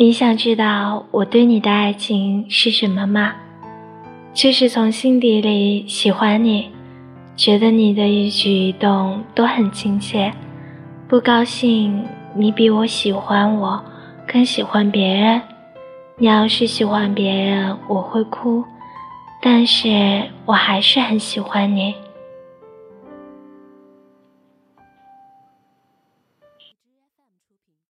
你想知道我对你的爱情是什么吗？就是从心底里喜欢你觉得你的一举一动都很亲切不高兴你比我喜欢我更喜欢别人。你要是喜欢别人我会哭但是我还是很喜欢你。